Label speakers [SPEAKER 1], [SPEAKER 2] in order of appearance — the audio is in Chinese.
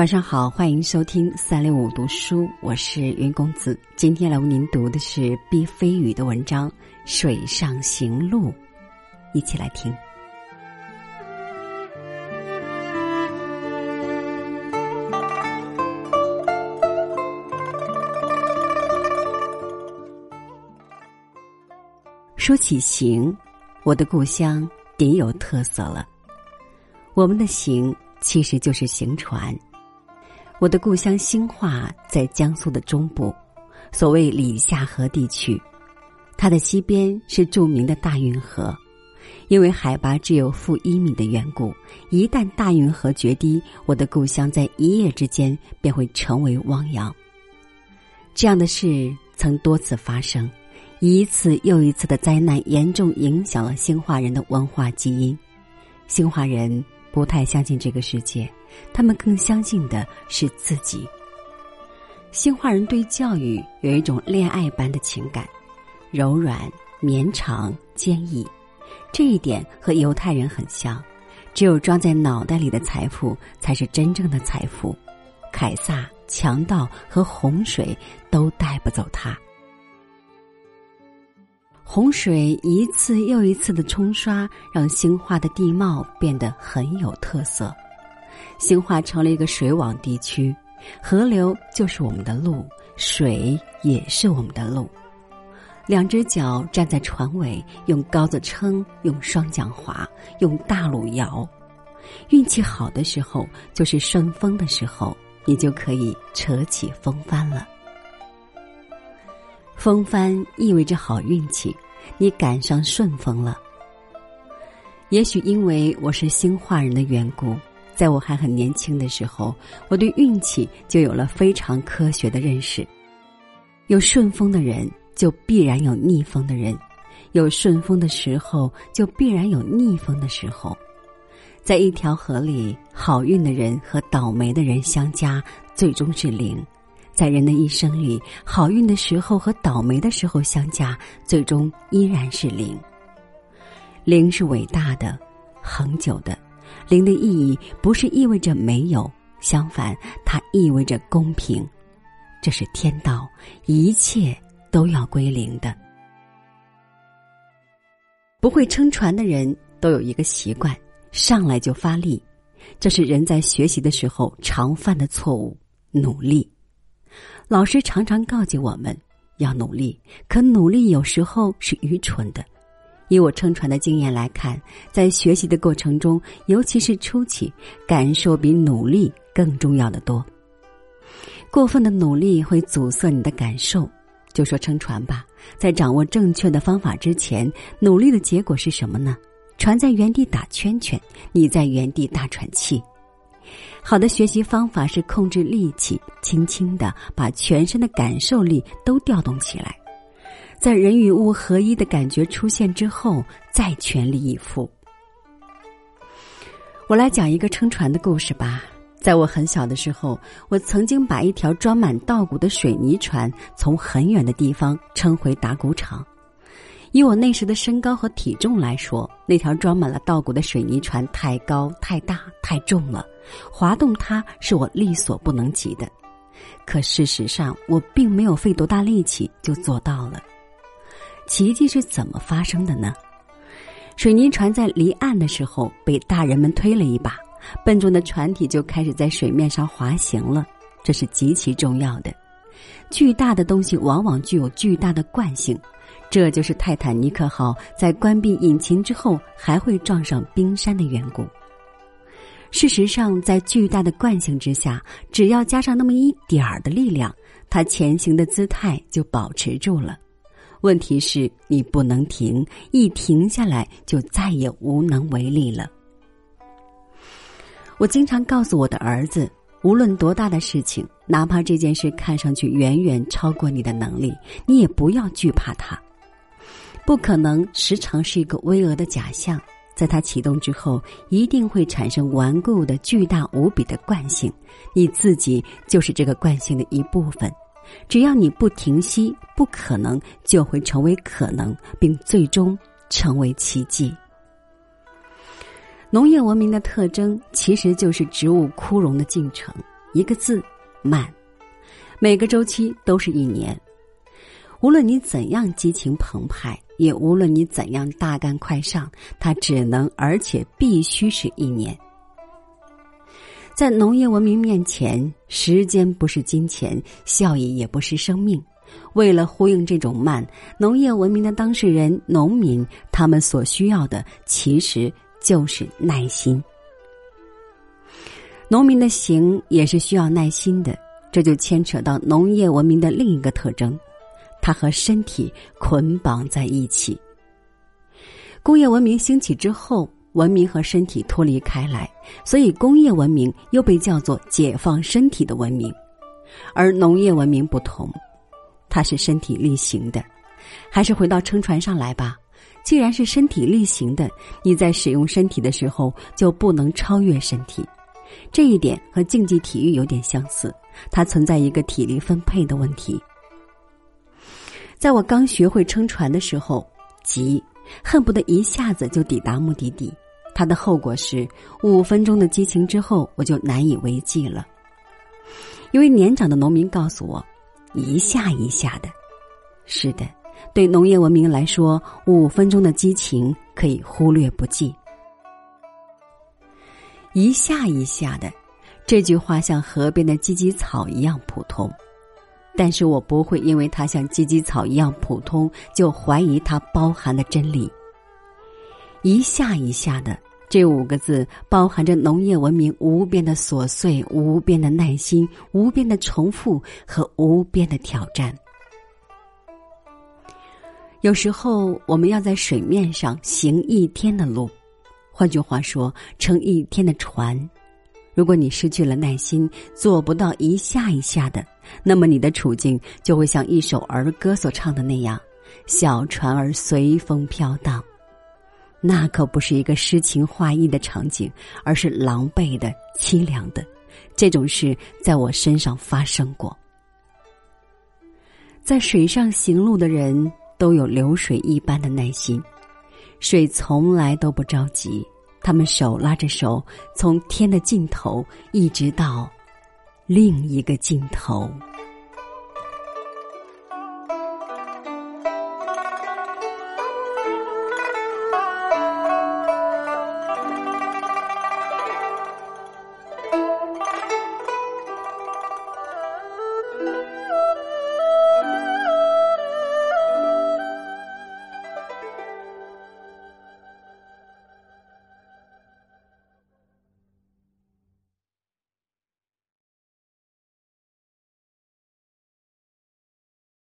[SPEAKER 1] 晚上好，欢迎收听三六五读书，我是云公子。今天来为您读的是毕飞宇的文章《水上行路》，一起来听。说起行，我的故乡顶有特色了。我们的行其实就是行船。我的故乡兴化在江苏的中部，所谓里下河地区，它的西边是著名的大运河。因为海拔只有负一米的缘故，一旦大运河决堤，我的故乡在一夜之间便会成为汪洋。这样的事曾多次发生。一次又一次的灾难严重影响了兴化人的文化基因。兴化人不太相信这个世界，他们更相信的是自己。兴化人对教育有一种恋爱般的情感，柔软、绵长、坚毅。这一点和犹太人很像。只有装在脑袋里的财富才是真正的财富。凯撒、强盗和洪水都带不走它。洪水一次又一次的冲刷，让兴化的地貌变得很有特色。兴化成了一个水网地区，河流就是我们的路，水也是我们的路。两只脚站在船尾，用篙子撑，用双桨划，用大橹摇。运气好的时候，就是顺风的时候，你就可以扯起风帆了。风帆意味着好运气，你赶上顺风了。也许因为我是兴化人的缘故，在我还很年轻的时候，我对运气就有了非常科学的认识。有顺风的人，就必然有逆风的人；有顺风的时候，就必然有逆风的时候。在一条河里，好运的人和倒霉的人相加，最终是零。在人的一生里，好运的时候和倒霉的时候相加，最终依然是零。零是伟大的、恒久的。零的意义不是意味着没有，相反，它意味着公平。这是天道，一切都要归零的。不会撑船的人都有一个习惯：上来就发力。这是人在学习的时候常犯的错误——努力。老师常常告诫我们要努力，可努力有时候是愚蠢的。以我撑船的经验来看，在学习的过程中，尤其是初期，感受比努力更重要的多。过分的努力会阻塞你的感受。就说撑船吧，在掌握正确的方法之前，努力的结果是什么呢？船在原地打圈圈，你在原地大喘气。好的学习方法是控制力气，轻轻的把全身的感受力都调动起来，在人与物合一的感觉出现之后，再全力以赴。我来讲一个撑船的故事吧。在我很小的时候，我曾经把一条装满稻谷的水泥船从很远的地方撑回打谷场。以我那时的身高和体重来说，那条装满了稻谷的水泥船太高、太大、太重了，滑动它是我力所不能及的。可事实上，我并没有费多大力气就做到了。奇迹是怎么发生的呢？水泥船在离岸的时候被大人们推了一把，笨重的船体就开始在水面上滑行了。这是极其重要的。巨大的东西往往具有巨大的惯性。这就是泰坦尼克号在关闭引擎之后还会撞上冰山的缘故。事实上，在巨大的惯性之下，只要加上那么一点儿的力量，它前行的姿态就保持住了。问题是你不能停，一停下来就再也无能为力了。我经常告诉我的儿子，无论多大的事情，哪怕这件事看上去远远超过你的能力，你也不要惧怕它。不可能时常是一个巍峨的假象，在它启动之后，一定会产生顽固的、巨大无比的惯性。你自己就是这个惯性的一部分。只要你不停息，不可能就会成为可能，并最终成为奇迹。农业文明的特征其实就是植物枯荣的进程。一个字，慢。每个周期都是一年。无论你怎样激情澎湃，也无论你怎样大干快上，它只能而且必须是一年。在农业文明面前，时间不是金钱，效益也不是生命。为了呼应这种慢，农业文明的当事人农民，他们所需要的其实就是耐心。农民的行也是需要耐心的，这就牵扯到农业文明的另一个特征。它和身体捆绑在一起。工业文明兴起之后，文明和身体脱离开来，所以工业文明又被叫做解放身体的文明，而农业文明不同，它是身体力行的。还是回到撑船上来吧。既然是身体力行的，你在使用身体的时候就不能超越身体。这一点和竞技体育有点相似，它存在一个体力分配的问题。在我刚学会撑船的时候，急，恨不得一下子就抵达目的地。它的后果是，五分钟的激情之后，我就难以为继了。一位年长的农民告诉我：“一下一下的，是的，对农业文明来说，五分钟的激情可以忽略不计。一下一下的，这句话像河边的芨芨草一样普通。”但是我不会因为它像芨芨草一样普通，就怀疑它包含的真理。一下一下的这五个字，包含着农业文明无边的琐碎、无边的耐心、无边的重复和无边的挑战。有时候，我们要在水面上行一天的路，换句话说，乘一天的船。如果你失去了耐心，做不到一下一下的，那么你的处境就会像一首儿歌所唱的那样：“小船儿随风飘荡。”那可不是一个诗情画意的场景，而是狼狈的、凄凉的。这种事在我身上发生过。在水上行路的人都有流水一般的耐心，水从来都不着急。他们手拉着手，从天的尽头一直到另一个尽头。